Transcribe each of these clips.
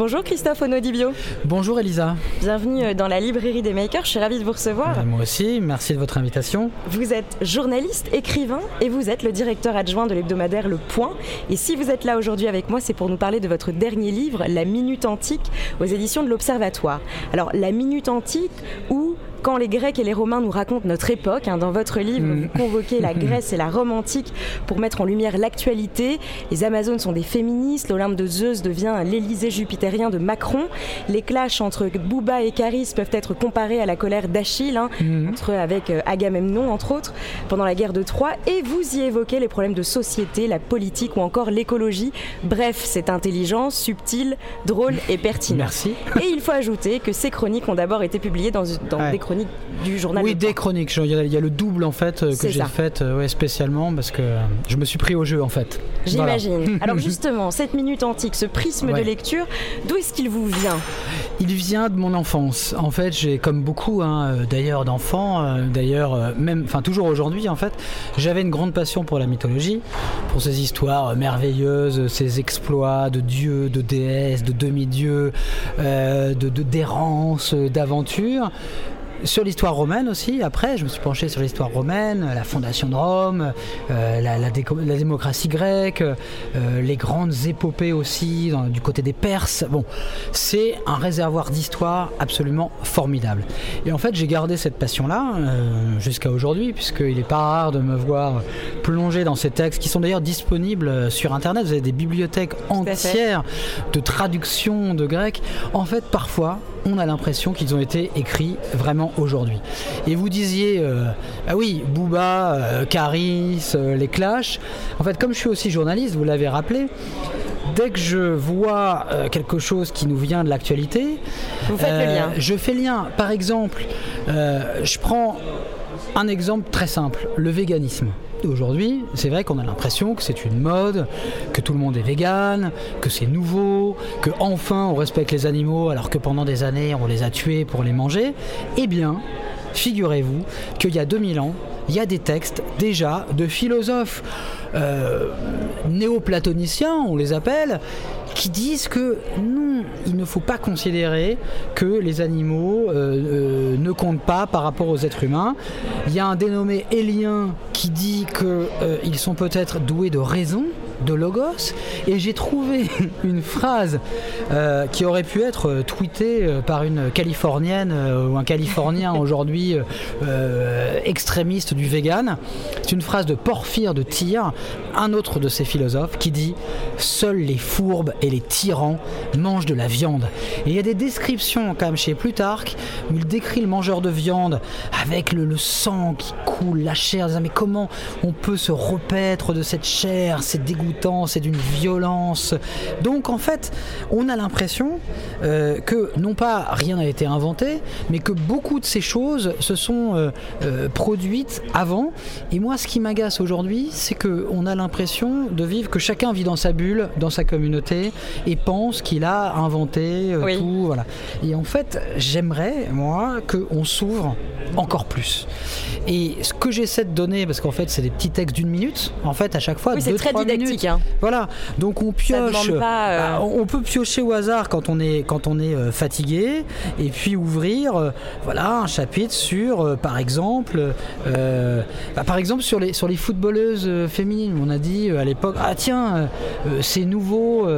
Bonjour Christophe Onodibio. Bonjour Elisa. Bienvenue euh, dans la librairie des makers, je suis ravie de vous recevoir. Ben, moi aussi, merci de votre invitation. Vous êtes journaliste, écrivain et vous êtes le directeur adjoint de l'hebdomadaire Le Point. Et si vous êtes là aujourd'hui avec moi, c'est pour nous parler de votre dernier livre, La Minute Antique, aux éditions de l'Observatoire. Alors, La Minute Antique ou quand les Grecs et les Romains nous racontent notre époque, hein, dans votre livre, mm. vous convoquez la Grèce et la Rome antique pour mettre en lumière l'actualité. Les Amazones sont des féministes, l'Olympe de Zeus devient l'Élysée jupitérien de Macron. Les clashs entre Bouba et Caris peuvent être comparés à la colère d'Achille, hein, mm. entre, avec euh, Agamemnon entre autres, pendant la guerre de Troie. Et vous y évoquez les problèmes de société, la politique ou encore l'écologie. Bref, c'est intelligent, subtil, drôle et pertinent. Merci. Et il faut ajouter que ces chroniques ont d'abord été publiées dans, dans des du journal. Oui, des chroniques. Il y, a le double en fait euh, que j'ai fait euh, ouais, spécialement parce que je me suis pris au jeu en fait. J'imagine. Alors justement, cette minute antique, ce prisme de lecture, d'où est-ce qu'il vous vient? Il vient de mon enfance. En fait, j'ai comme beaucoup hein, euh, d'ailleurs d'enfants, d'ailleurs même, enfin toujours aujourd'hui en fait, j'avais une grande passion pour la mythologie, pour ces histoires merveilleuses, ces exploits de dieux, de déesses, de demi-dieux, de d'errance, d'aventures sur l'histoire romaine aussi. Après, je me suis penché sur l'histoire romaine, la fondation de Rome, euh, la, démocratie grecque, euh, les grandes épopées aussi du côté des Perses. Bon, c'est un réservoir d'histoire absolument formidable. Et en fait, j'ai gardé cette passion-là euh, jusqu'à aujourd'hui, puisqu'il n'est pas rare de me voir plonger dans ces textes qui sont d'ailleurs disponibles sur Internet. Vous avez des bibliothèques entières de traduction de grec. En fait, parfois, on a l'impression qu'ils ont été écrits vraiment aujourd'hui. Et vous disiez, euh, ah oui, Booba, euh, Caris, euh, les Clash. En fait, comme je suis aussi journaliste, vous l'avez rappelé, dès que je vois quelque chose qui nous vient de l'actualité. Je fais lien. Par exemple, je prends un exemple très simple, le véganisme. Aujourd'hui, c'est vrai qu'on a l'impression que c'est une mode, que tout le monde est vegan, que c'est nouveau, que enfin on respecte les animaux alors que pendant des années on les a tués pour les manger. Eh bien, figurez-vous qu'il y a 2000 ans, il y a des textes déjà de philosophes euh, néoplatoniciens, on les appelle, qui disent que non, il ne faut pas considérer que les animaux euh, euh, ne comptent pas par rapport aux êtres humains. Il y a un dénommé Élien qui dit qu'ils sont peut-être doués de raison, de Logos et j'ai trouvé une phrase euh, qui aurait pu être euh, tweetée euh, par une Californienne ou un Californien aujourd'hui extrémiste du vegan. C'est une phrase de Porphyre de Tyr, un autre de ces philosophes, qui dit Seuls les fourbes et les tyrans mangent de la viande. Et il y a des descriptions quand même chez Plutarque où il décrit le mangeur de viande avec le, sang qui coule, la chair, mais comment on peut se repaître de cette chair, c'est dégoûtant c'est d'une violence. Donc en fait, on a l'impression euh, que non pas rien n'a été inventé, mais que beaucoup de ces choses se sont euh, euh, produites avant. Et moi, ce qui m'agace aujourd'hui, c'est que on a l'impression de vivre que chacun vit dans sa bulle, dans sa communauté, et pense qu'il a inventé tout. Voilà. Et en fait, j'aimerais moi qu'on s'ouvre encore plus. Et ce que j'essaie de donner, parce qu'en fait, c'est des petits textes d'une minute, en fait, à chaque fois, oui, deux, très trois minutes. Hein. Voilà. Donc on pioche. Euh, bah, on peut piocher au hasard quand on est quand on est euh, fatigué, et puis ouvrir, euh, voilà, un chapitre sur, par exemple, bah, par exemple sur les sur les footballeuses féminines. On a dit à l'époque, ah tiens, c'est nouveau,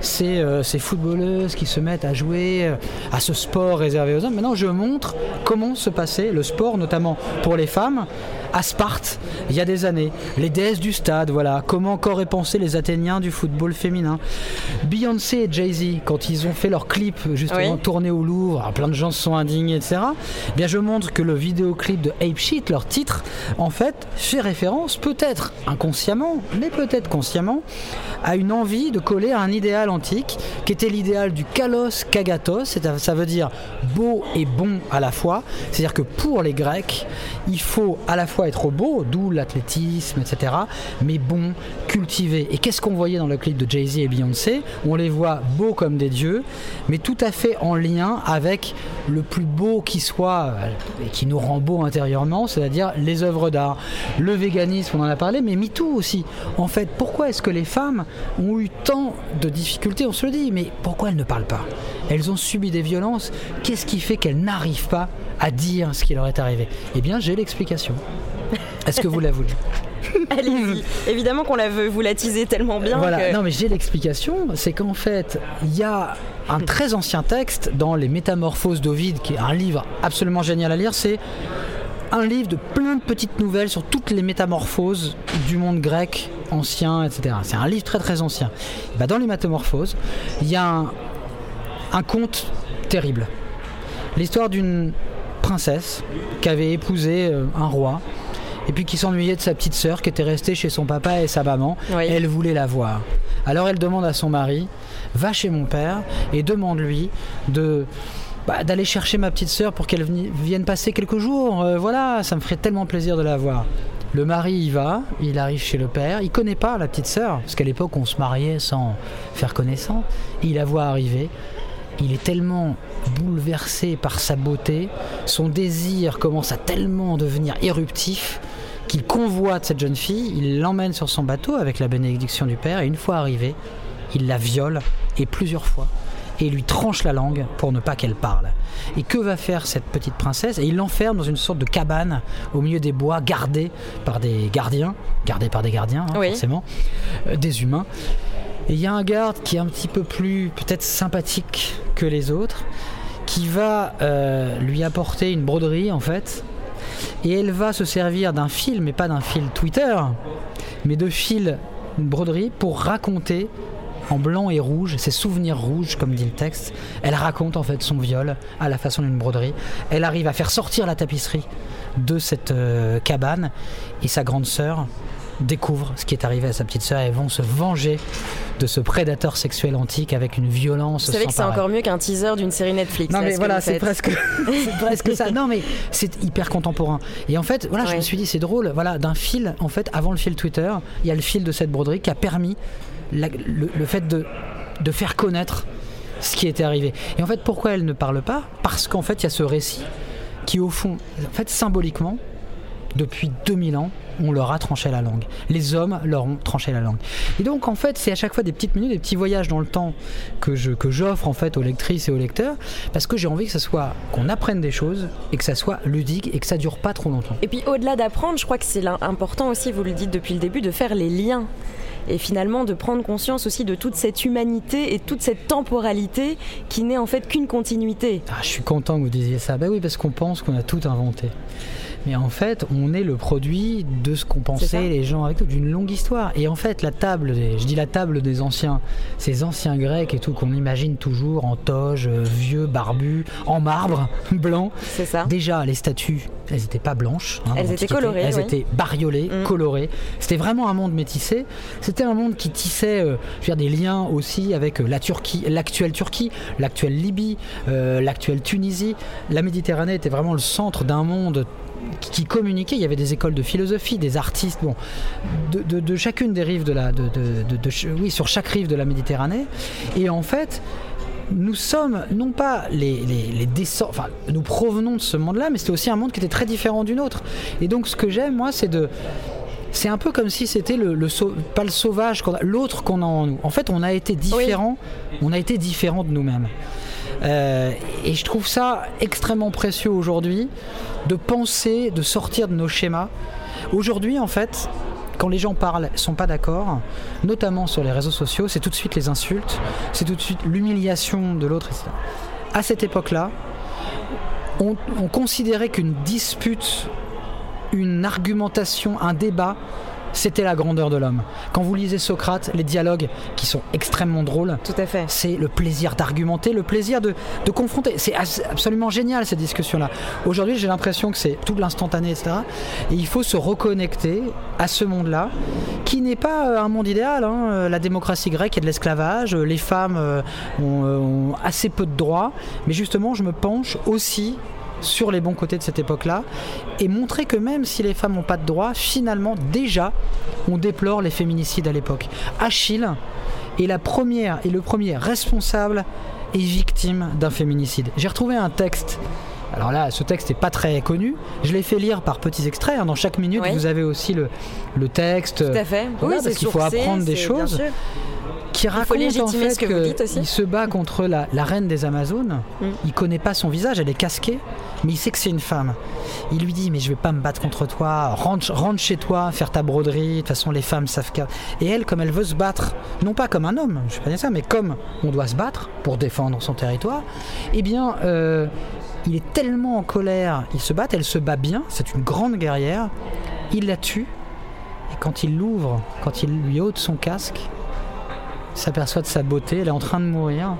c'est ces footballeuses qui se mettent à jouer à ce sport réservé aux hommes. Maintenant, je montre comment se passait le sport, notamment pour les femmes, à Sparte, il y a des années. Les déesses du stade, voilà. Comment qu'auraient pensé les Athéniens du football féminin. Beyoncé et Jay-Z, quand ils ont fait leur clip justement tourné au Louvre, plein de gens se sont indignés, etc. Eh bien, je montre que le vidéoclip de Ape Sheet, leur titre, en fait, fait référence, peut-être inconsciemment, mais peut-être consciemment, à une envie de coller à un idéal antique qui était l'idéal du kalos kagatos, ça veut dire beau et bon à la fois. C'est-à-dire que pour les Grecs, il faut à la fois être beau, d'où l'athlétisme, etc., mais bon, cultivé. Et qu'est-ce qu'on voyait dans le clip de Jay-Z et Beyoncé? On les voit beaux comme des dieux, mais tout à fait en lien avec le plus beau qui soit et qui nous rend beau intérieurement, c'est-à-dire les œuvres d'art. Le véganisme, on en a parlé, mais MeToo aussi. En fait, pourquoi est-ce que les femmes ont eu tant de difficultés? On se le dit, mais pourquoi elles ne parlent pas? Elles ont subi des violences. Qu'est-ce qui fait qu'elles n'arrivent pas à dire ce qui leur est arrivé Eh bien, j'ai l'explication. Est-ce que vous la voulez? Allez-y. Évidemment qu'on la veut, vous la teasez tellement bien. Voilà, non mais j'ai l'explication, c'est qu'en fait, il y a un très ancien texte dans les Métamorphoses d'Ovide, qui est un livre absolument génial à lire, c'est un livre de plein de petites nouvelles sur toutes les métamorphoses du monde grec ancien, etc. C'est un livre très très ancien. Bah, dans les métamorphoses, il y a un, un conte terrible. L'histoire d'une princesse qui avait épousé euh, un roi et puis qui s'ennuyait de sa petite sœur qui était restée chez son papa et sa maman. elle voulait la voir. Alors elle demande à son mari, va chez mon père et demande-lui de bah, d'aller chercher ma petite sœur pour qu'elle vienne passer quelques jours. Euh, voilà, ça me ferait tellement plaisir de la voir. Le mari y va, il arrive chez le père, il connaît pas la petite sœur, parce qu'à l'époque on se mariait sans faire connaissance. Il la voit arriver, il est tellement bouleversé par sa beauté, son désir commence à tellement devenir éruptif qu'il convoite cette jeune fille, il l'emmène sur son bateau avec la bénédiction du père, et une fois arrivé, il la viole, et plusieurs fois, et lui tranche la langue pour ne pas qu'elle parle. Et que va faire cette petite princesse? Et il l'enferme dans une sorte de cabane au milieu des bois, gardée par des gardiens, gardée par des gardiens, hein, forcément, euh, des humains. Et il y a un garde qui est un petit peu plus peut-être sympathique que les autres, qui va euh, lui apporter une broderie en fait, et elle va se servir d'un fil, mais pas d'un fil Twitter, mais de fil broderie pour raconter en blanc et rouge, ses souvenirs rouges, comme dit le texte. Elle raconte en fait son viol à la façon d'une broderie. Elle arrive à faire sortir la tapisserie de cette euh, cabane et sa grande sœur découvre ce qui est arrivé à sa petite sœur et vont se venger de ce prédateur sexuel antique avec une violence. Vous savez que c'est encore mieux qu'un teaser d'une série Netflix. Non mais voilà, c'est presque, presque ça. Non mais c'est hyper contemporain. Et en fait, voilà, je me suis dit c'est drôle, voilà, d'un fil. En fait, avant le fil Twitter, il y a le fil de cette broderie qui a permis le, fait de, de faire connaître ce qui était arrivé. Et en fait, pourquoi elle ne parle pas? Parce qu'en fait, il y a ce récit qui, au fond, en fait, symboliquement, depuis 2000 ans, on leur a tranché la langue. Les hommes leur ont tranché la langue. Et donc en fait, c'est à chaque fois des petites minutes, des petits voyages dans le temps que je que j'offre en fait aux lectrices et aux lecteurs, parce que j'ai envie que ça soit qu'on apprenne des choses et que ça soit ludique et que ça dure pas trop longtemps. Et puis au-delà d'apprendre, je crois que c'est important aussi, vous le dites depuis le début, de faire les liens et finalement de prendre conscience aussi de toute cette humanité et toute cette temporalité qui n'est en fait qu'une continuité. Ah, je suis content que vous disiez ça. Ben oui, parce qu'on pense qu'on a tout inventé. Mais en fait, on est le produit de ce qu'ont pensé les gens avec nous, d'une longue histoire. Et en fait, la table, je dis la table des anciens, ces anciens grecs et tout qu'on imagine toujours en toge, euh, vieux, barbu, en marbre, blanc. C'est ça. Déjà, les statues, elles n'étaient pas blanches. Hein, elles étaient colorées. Elles étaient bariolées, mm. colorées. C'était vraiment un monde métissé. C'était un monde qui tissait euh, des liens aussi avec euh, la Turquie, l'actuelle Turquie, l'actuelle Libye, l'actuelle Tunisie. La Méditerranée était vraiment le centre d'un monde qui communiquaient. Il y avait des écoles de philosophie, des artistes, bon, de, chacune des rives de la, de, oui, sur chaque rive de la Méditerranée. Et en fait, nous sommes non pas les, les, enfin, nous provenons de ce monde-là, mais c'était aussi un monde qui était très différent du nôtre. Et donc, ce que j'aime, moi, c'est de c'est un peu comme si c'était le, pas le sauvage, l'autre qu'on a en nous. En fait, on a été différent, on a été différent de nous-mêmes. Euh, et je trouve ça extrêmement précieux aujourd'hui de penser, de sortir de nos schémas. Aujourd'hui, en fait, quand les gens parlent, sont pas d'accord, notamment sur les réseaux sociaux, c'est tout de suite les insultes, c'est tout de suite l'humiliation de l'autre. À cette époque-là, on, considérait qu'une dispute une argumentation, un débat c'était la grandeur de l'homme. Quand vous lisez Socrate, les dialogues qui sont extrêmement drôles, tout à fait. C'est le plaisir d'argumenter, le plaisir de, confronter. C'est absolument génial cette discussion-là. Aujourd'hui, j'ai l'impression que c'est tout l'instantané, etc. Et il faut se reconnecter à ce monde-là, qui n'est pas euh, un monde idéal. Hein. Euh, la démocratie grecque et de l'esclavage, euh, les femmes ont assez peu de droits, mais justement, je me penche aussi sur les bons côtés de cette époque-là et montrer que même si les femmes n'ont pas de droits, finalement, déjà, on déplore les féminicides à l'époque. Achille est la première et le premier responsable et victime d'un féminicide. J'ai retrouvé un texte. Alors là, ce texte n'est pas très connu. Je l'ai fait lire par petits extraits. Hein. Dans chaque minute, vous avez aussi le, le texte. Tout à fait. oui, parce qu'il faut apprendre des choses qui raconte en fait qu'il se bat contre la, reine des Amazones. Mm. Il connaît pas son visage, elle est casquée, mais il sait que c'est une femme. Il lui dit mais je vais pas me battre contre toi, rentre, rentre chez toi, faire ta broderie. De toute façon les femmes savent qu'elle. Et elle, comme elle veut se battre, non pas comme un homme, je vais pas dire ça, mais comme on doit se battre pour défendre son territoire, eh bien euh, il est tellement en colère, il se bat, elle se bat bien, c'est une grande guerrière. Il la tue. Et quand il l'ouvre, quand il lui ôte son casque, s'aperçoit de sa beauté, elle est en train de mourir.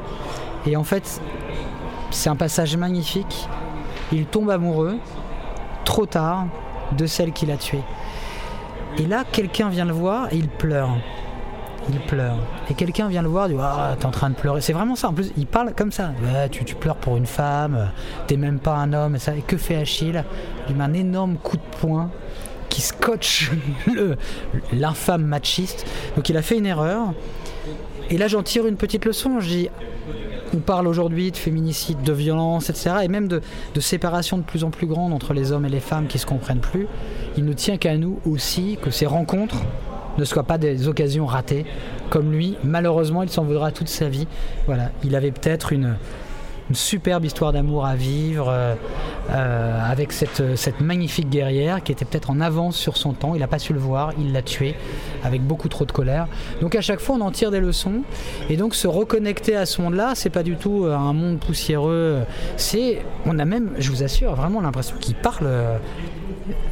Et en fait, c'est un passage magnifique. Il tombe amoureux, trop tard, de celle qu'il a tuée. Et là, quelqu'un vient le voir et il pleure. Il pleure. Et quelqu'un vient le voir, il dit Ah, t'es en train de pleurer. C'est vraiment ça. En plus, il parle comme ça. tu, pleures pour une femme, t'es même pas un homme. Et, et que fait Achille Il met un énorme coup de poing qui scotche l'infâme machiste. Donc il a fait une erreur. Et là, j'en tire une petite leçon. On parle aujourd'hui de féminicide, de violence, etc. Et même de, séparation de plus en plus grande entre les hommes et les femmes qui se comprennent plus. Il ne tient qu'à nous aussi que ces rencontres ne soient pas des occasions ratées. Comme lui, malheureusement, il s'en voudra toute sa vie. Voilà, il avait peut-être une, une superbe histoire d'amour à vivre euh, euh, avec cette, magnifique guerrière qui était peut-être en avance sur son temps. Il n'a pas su le voir, il l'a tuée avec beaucoup trop de colère. Donc à chaque fois, on en tire des leçons. Et donc se reconnecter à ce monde-là, c'est pas du tout euh, un monde poussiéreux. C'est, on a même, je vous assure, vraiment l'impression qu'il parle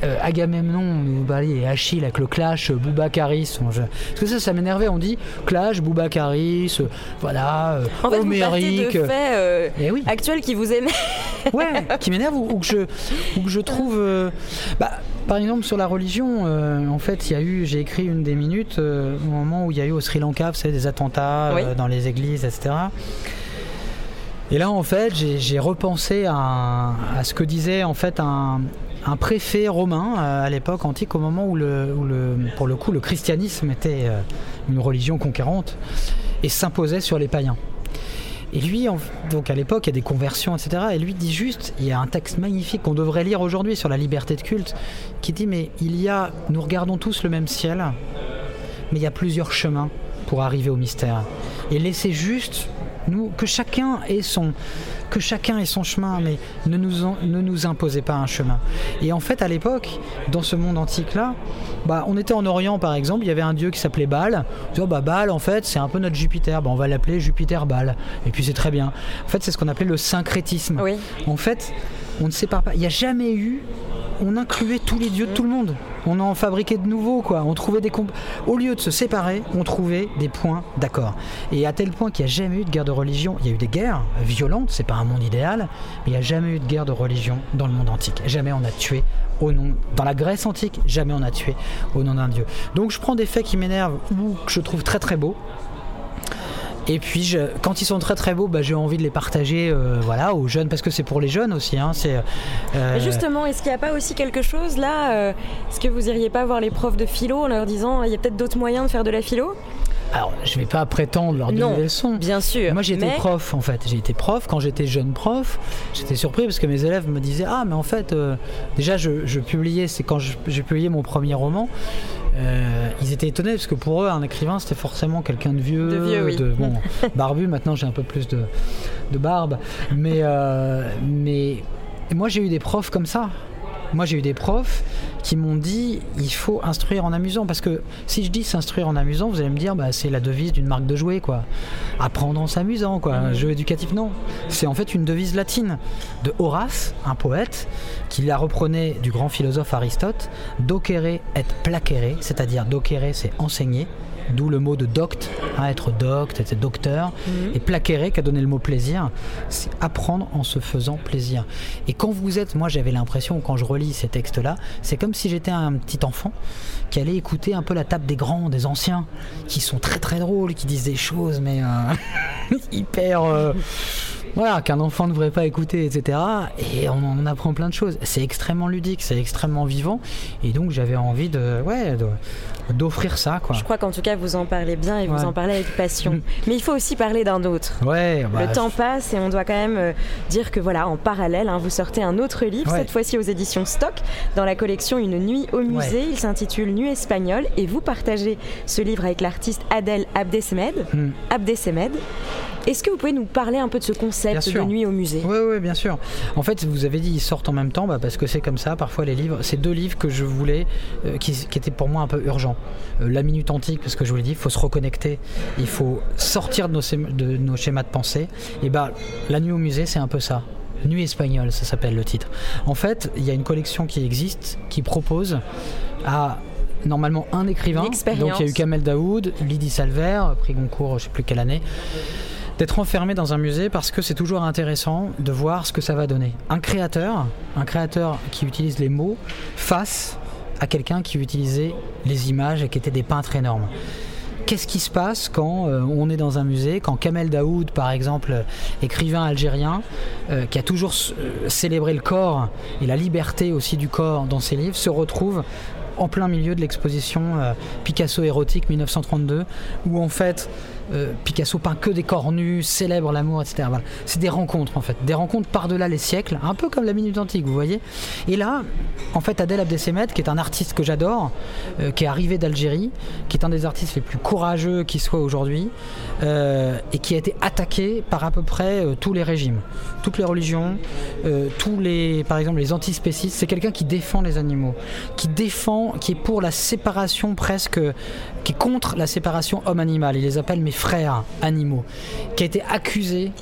euh, Agamemnon et Achille avec le clash euh, Boubacaris. Parce que ça, ça m'énervait. On dit clash Boubacaris, euh, voilà, en fait, homérique. Vous de faits eh oui. actuels qui vous énervent. ouais, qui m'énerve ou, que je, ou que je trouve. Bah, par exemple, sur la religion, en fait, il y a eu, j'ai écrit une des minutes au moment où il y a eu au Sri Lanka, vous savez, des attentats dans les églises, etc. Et là, en fait, j'ai repensé à, à, ce que disait en fait un, un préfet romain euh, à l'époque antique, au moment où, le, pour le coup le christianisme était euh, une religion conquérante et s'imposait sur les païens. Et lui, donc à l'époque, il y a des conversions, etc. Et lui dit juste, il y a un texte magnifique qu'on devrait lire aujourd'hui sur la liberté de culte, qui dit, mais il y a, nous regardons tous le même ciel, mais il y a plusieurs chemins pour arriver au mystère. Et laissez juste nous, que chacun ait son, que chacun ait son chemin, mais ne nous, ne nous imposez pas un chemin. Et en fait, à l'époque, dans ce monde antique-là, bah, on était en Orient par exemple, il y avait un dieu qui s'appelait Baal. On bah, Baal, en fait, c'est un peu notre Jupiter. Bah, on va l'appeler Jupiter Baal. Et puis c'est très bien. En fait, c'est ce qu'on appelait le syncrétisme. En fait, on ne sépare pas. Il n'y a jamais eu on incluait tous les dieux de tout le monde. On en fabriquait de nouveaux, quoi. On trouvait des Au lieu de se séparer, on trouvait des points d'accord. Et à tel point qu'il n'y a jamais eu de guerre de religion. Il y a eu des guerres violentes, c'est pas un monde idéal, mais il n'y a jamais eu de guerre de religion dans le monde antique. Jamais on a tué au nom. Dans la Grèce antique, jamais on a tué au nom d'un dieu. Donc je prends des faits qui m'énervent ou que je trouve très très beaux et puis, je, quand ils sont très très beaux, bah, j'ai envie de les partager euh, aux jeunes, parce que c'est pour les jeunes aussi. Hein, euh, Justement, est-ce qu'il n'y a pas aussi quelque chose là euh, Est-ce que vous iriez pas voir les profs de philo en leur disant il y a peut-être d'autres moyens de faire de la philo? Alors, je ne vais pas prétendre leur donner des leçons. Bien sûr. Moi, j'ai été prof, en fait. J'ai été prof. Quand j'étais jeune prof, j'étais surpris parce que mes élèves me disaient Ah, mais en fait, déjà, je, je publiais, c'est quand j'ai publié mon premier roman, euh, ils étaient étonnés parce que pour eux, un écrivain, c'était forcément quelqu'un de vieux, de, bon, barbu. Maintenant, j'ai un peu plus de, barbe. Mais, euh, mais moi, j'ai eu des profs comme ça. Moi, j'ai eu des profs qui m'ont dit il faut instruire en amusant. Parce que si je dis s'instruire en amusant, vous allez me dire bah, c'est la devise d'une marque de jouets, quoi. Apprendre en s'amusant, quoi. Un jeu éducatif, non. C'est en fait une devise latine de Horace, un poète, qui la reprenait du grand philosophe Aristote docere et placere, c'est-à-dire docere, c'est enseigner d'où le mot de docte, hein, être docte, être docteur, mhm. et plaquer qui a donné le mot plaisir, c'est apprendre en se faisant plaisir. Et quand vous êtes, moi j'avais l'impression, quand je relis ces textes-là, c'est comme si j'étais un petit enfant qui allait écouter un peu la table des grands, des anciens, qui sont très très drôles, qui disent des choses, mais euh, hyper... Euh, voilà, qu'un enfant ne devrait pas écouter, etc. Et on, apprend plein de choses. C'est extrêmement ludique, c'est extrêmement vivant. Et donc j'avais envie de, ouais, d'offrir ça. Quoi. Je crois qu'en tout cas vous en parlez bien et vous en parlez avec passion. Mais il faut aussi parler d'un autre. Ouais, bah, le temps passe et on doit quand même euh, dire que voilà, en parallèle, hein, vous sortez un autre livre, cette fois-ci aux éditions Stock, dans la collection Une nuit au musée. Il s'intitule Nuit espagnole et vous partagez ce livre avec l'artiste Adèle Abdesemed. Hmm. Abdesemed. Est-ce que vous pouvez nous parler un peu de ce concept de nuit au musée? Oui, oui, bien sûr. En fait, vous avez dit ils sortent en même temps, bah, parce que c'est comme ça. Parfois, les livres, c'est deux livres que je voulais, euh, qui, étaient pour moi un peu urgents. Euh, la minute antique, parce que je vous l'ai dit, il faut se reconnecter, il faut sortir de nos, de nos schémas de pensée. Et bah, la nuit au musée, c'est un peu ça. Nuit espagnole, ça s'appelle le titre. En fait, il y a une collection qui existe, qui propose à normalement un écrivain. Donc il y a eu Kamel Daoud, Lydie Salver, prix Goncourt, je sais plus quelle année d'être enfermé dans un musée parce que c'est toujours intéressant de voir ce que ça va donner. Un créateur, un créateur qui utilise les mots face à quelqu'un qui utilisait les images et qui était des peintres énormes. Qu'est-ce qui se passe quand euh, on est dans un musée, quand Kamel Daoud, par exemple, écrivain algérien, euh, qui a toujours euh, célébré le corps et la liberté aussi du corps dans ses livres, se retrouve en plein milieu de l'exposition Picasso érotique 1932, où en fait euh, Picasso peint que des corps nus, célèbre l'amour, etc. C'est des rencontres en fait, des rencontres par-delà les siècles, un peu comme la Minute Antique, vous voyez. Et là, en fait, Adèle Abdesemet, qui est un artiste que j'adore, euh, qui est arrivé d'Algérie, qui est un des artistes les plus courageux qui soit aujourd'hui, euh, et qui a été attaqué par à peu près tous les régimes, toutes les religions, tous les, par exemple, les antispécistes. C'est quelqu'un qui défend les animaux, qui défend, qui est pour la séparation presque, qui est contre la séparation homme-animal. Il les appelle mes frères animaux, qui a été accusé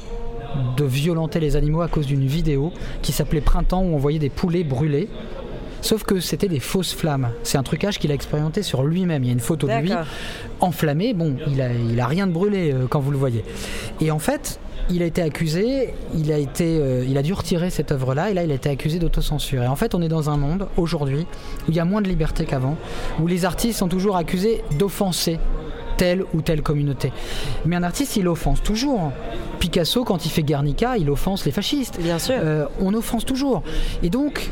de violenter les animaux à cause d'une vidéo qui s'appelait Printemps où on voyait des poulets brûlés. Sauf que c'était des fausses flammes. C'est un trucage qu'il a expérimenté sur lui-même. Il y a une photo de lui enflammé. Bon, il a, il a rien de brûlé euh, quand vous le voyez. Et en fait, il a été accusé, il a, été, euh, il a dû retirer cette œuvre-là, et là il a été accusé d'autocensure. Et en fait, on est dans un monde aujourd'hui où il y a moins de liberté qu'avant, où les artistes sont toujours accusés d'offenser telle ou telle communauté. Mais un artiste, il offense toujours. Picasso, quand il fait Guernica, il offense les fascistes. Bien sûr. Euh, on offense toujours. Et donc,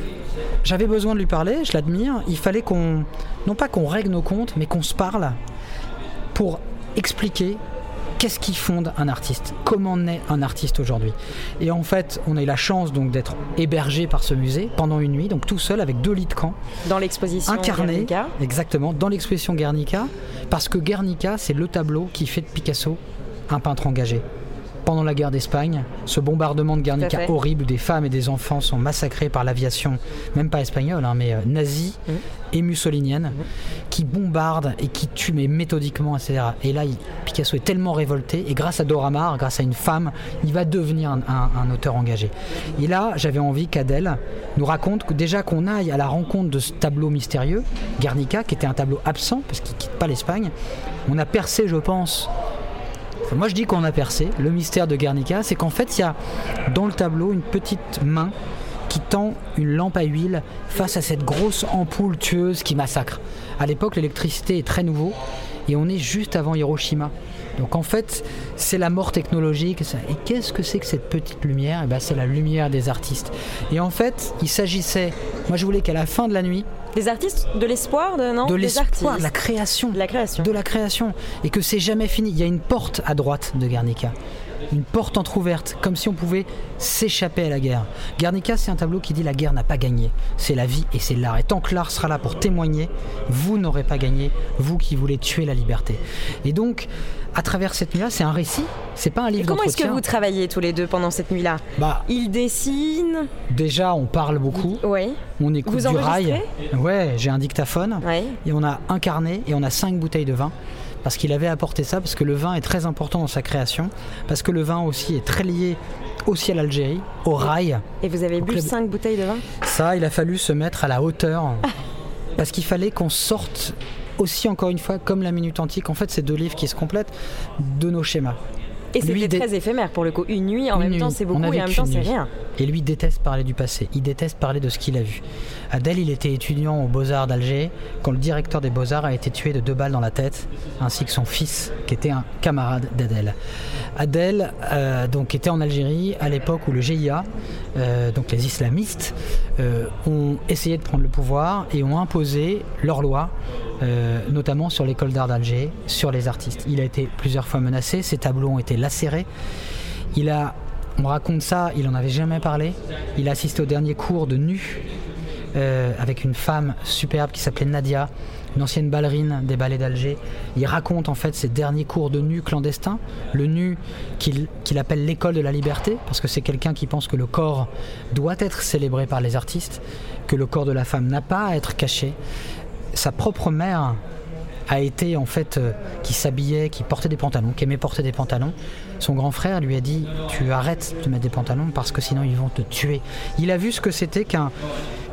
j'avais besoin de lui parler, je l'admire. Il fallait qu'on, non pas qu'on règle nos comptes, mais qu'on se parle pour expliquer qu'est-ce qui fonde un artiste Comment naît un artiste aujourd'hui Et en fait, on a eu la chance donc d'être hébergé par ce musée pendant une nuit, donc tout seul avec deux lits de camp. Dans l'exposition Guernica. Exactement, dans l'exposition Guernica, parce que Guernica, c'est le tableau qui fait de Picasso un peintre engagé pendant la guerre d'Espagne, ce bombardement de Guernica horrible où des femmes et des enfants sont massacrés par l'aviation, même pas espagnole, hein, mais euh, nazie mmh. et mussolinienne, mmh. qui bombarde et qui tue mais méthodiquement, etc. Et là, Picasso est tellement révolté, et grâce à Dora Maar, grâce à une femme, il va devenir un, auteur engagé. Et là, j'avais envie qu'Adèle nous raconte que déjà qu'on aille à la rencontre de ce tableau mystérieux, Guernica, qui était un tableau absent, parce qu'il quitte pas l'Espagne, on a percé, je pense, moi je dis qu'on a percé. Le mystère de Guernica, c'est qu'en fait il y a dans le tableau une petite main qui tend une lampe à huile face à cette grosse ampoule tueuse qui massacre. À l'époque l'électricité est très nouveau et on est juste avant Hiroshima. Donc en fait, c'est la mort technologique. Et qu'est-ce que c'est que cette petite lumière? Eh ben, C'est la lumière des artistes. Et en fait, il s'agissait, moi je voulais qu'à la fin de la nuit, des artistes De l'espoir de, non? De l'espoir, de la création. De la création. De la création. Et que c'est jamais fini. Il y a une porte à droite de Guernica. Une porte entr'ouverte, comme si on pouvait s'échapper à la guerre. Guernica, c'est un tableau qui dit la guerre n'a pas gagné, c'est la vie et c'est l'art. Et tant que l'art sera là pour témoigner, vous n'aurez pas gagné, vous qui voulez tuer la liberté. Et donc, à travers cette nuit-là, c'est un récit, c'est pas un livre Comment est-ce que vous travaillez tous les deux pendant cette nuit-là Bah, Il dessine. déjà, on parle beaucoup, Oui. on écoute Vous du rail. Ouais, j'ai un dictaphone. Oui. Et on a un carnet et on a cinq bouteilles de vin. Parce qu'il avait apporté ça, parce que le vin est très important dans sa création, parce que le vin aussi est très lié aussi à l'Algérie, au rail. Et vous avez bu club. 5 bouteilles de vin? Ça, il a fallu se mettre à la hauteur, parce qu'il fallait qu'on sorte aussi, encore une fois, comme la Minute Antique, en fait, c'est deux livres qui se complètent, de nos schémas. Et c'était dé- très éphémère pour le coup. Une nuit, en Une même nuit. temps, c'est beaucoup et en même temps, c'est rien. Et lui déteste parler du passé, il déteste parler de ce qu'il a vu. Adèle, il était étudiant aux Beaux-Arts d'Alger quand le directeur des Beaux-Arts a été tué de deux balles dans la tête, ainsi que son fils, qui était un camarade d'Adèle. Adèle euh, donc, était en Algérie à l'époque où le GIA, euh, donc les islamistes, euh, ont essayé de prendre le pouvoir et ont imposé leurs lois, euh, notamment sur l'école d'art d'Alger, sur les artistes. Il a été plusieurs fois menacé, ses tableaux ont été lacérés. Il a, on raconte ça, il en avait jamais parlé. Il a assisté au dernier cours de nu euh, avec une femme superbe qui s'appelait Nadia, une ancienne ballerine des ballets d'Alger. Il raconte en fait ses derniers cours de nu clandestins, le nu qu'il appelle l'école de la liberté, parce que c'est quelqu'un qui pense que le corps doit être célébré par les artistes, que le corps de la femme n'a pas à être caché. Sa propre mère a été en fait euh, qui s'habillait, qui portait des pantalons, qui aimait porter des pantalons. Son grand frère lui a dit tu arrêtes de mettre des pantalons parce que sinon ils vont te tuer. Il a vu ce que c'était qu'un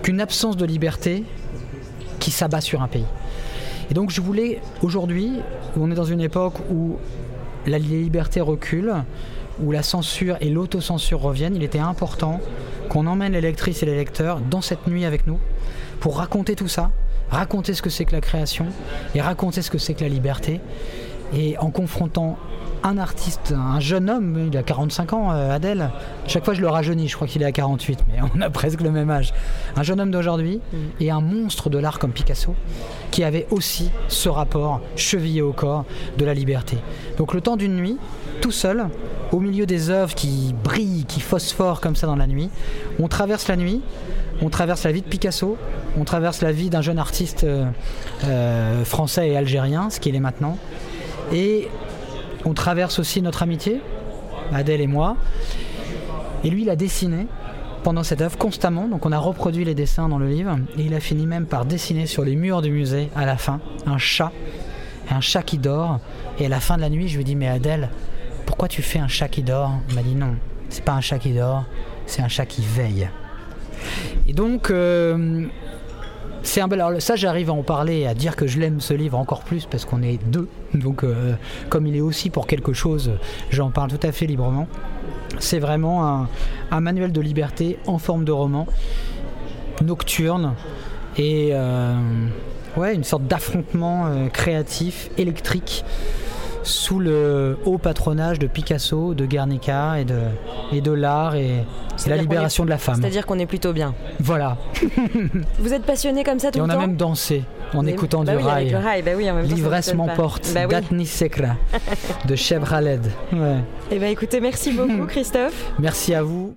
qu'une absence de liberté qui s'abat sur un pays. Et donc je voulais aujourd'hui, où on est dans une époque où la liberté recule, où la censure et l'autocensure reviennent, il était important qu'on emmène les lectrices et les lecteurs dans cette nuit avec nous pour raconter tout ça, raconter ce que c'est que la création et raconter ce que c'est que la liberté. Et en confrontant un artiste, un jeune homme, il a 45 ans, euh, Adèle, chaque fois je le rajeunis, je crois qu'il est à 48, mais on a presque le même âge. Un jeune homme d'aujourd'hui et un monstre de l'art comme Picasso, qui avait aussi ce rapport chevillé au corps de la liberté. Donc le temps d'une nuit, tout seul, au milieu des œuvres qui brillent, qui phosphorent comme ça dans la nuit, on traverse la nuit, on traverse la vie de Picasso, on traverse la vie d'un jeune artiste euh, euh, français et algérien, ce qu'il est maintenant, et on traverse aussi notre amitié, Adèle et moi. Et lui, il a dessiné pendant cette œuvre constamment, donc on a reproduit les dessins dans le livre, et il a fini même par dessiner sur les murs du musée, à la fin, un chat, un chat qui dort. Et à la fin de la nuit, je lui dis, mais Adèle, pourquoi tu fais un chat qui dort? Il m'a dit, non, c'est pas un chat qui dort, c'est un chat qui veille. Et donc, euh, c'est un bel. Alors ça, j'arrive à en parler, à dire que je l'aime ce livre encore plus parce qu'on est deux. Donc, euh, comme il est aussi pour quelque chose, j'en parle tout à fait librement. C'est vraiment un, manuel de liberté en forme de roman, nocturne et euh, ouais, une sorte d'affrontement euh, créatif, électrique, sous le haut patronage de Picasso, de Guernica et de, et de l'art et, et la libération de la femme. C'est-à-dire qu'on est plutôt bien. Voilà. Vous êtes passionné comme ça tout Et on le a temps même dansé en Mais- écoutant bah du oui, rail. Avec le rail, bah oui, en même temps, ça L'ivresse m'emporte, Bah oui. d'Atni Sekra, de Cheb Khaled. Ouais. Eh ben écoutez, merci beaucoup Christophe. Merci à vous.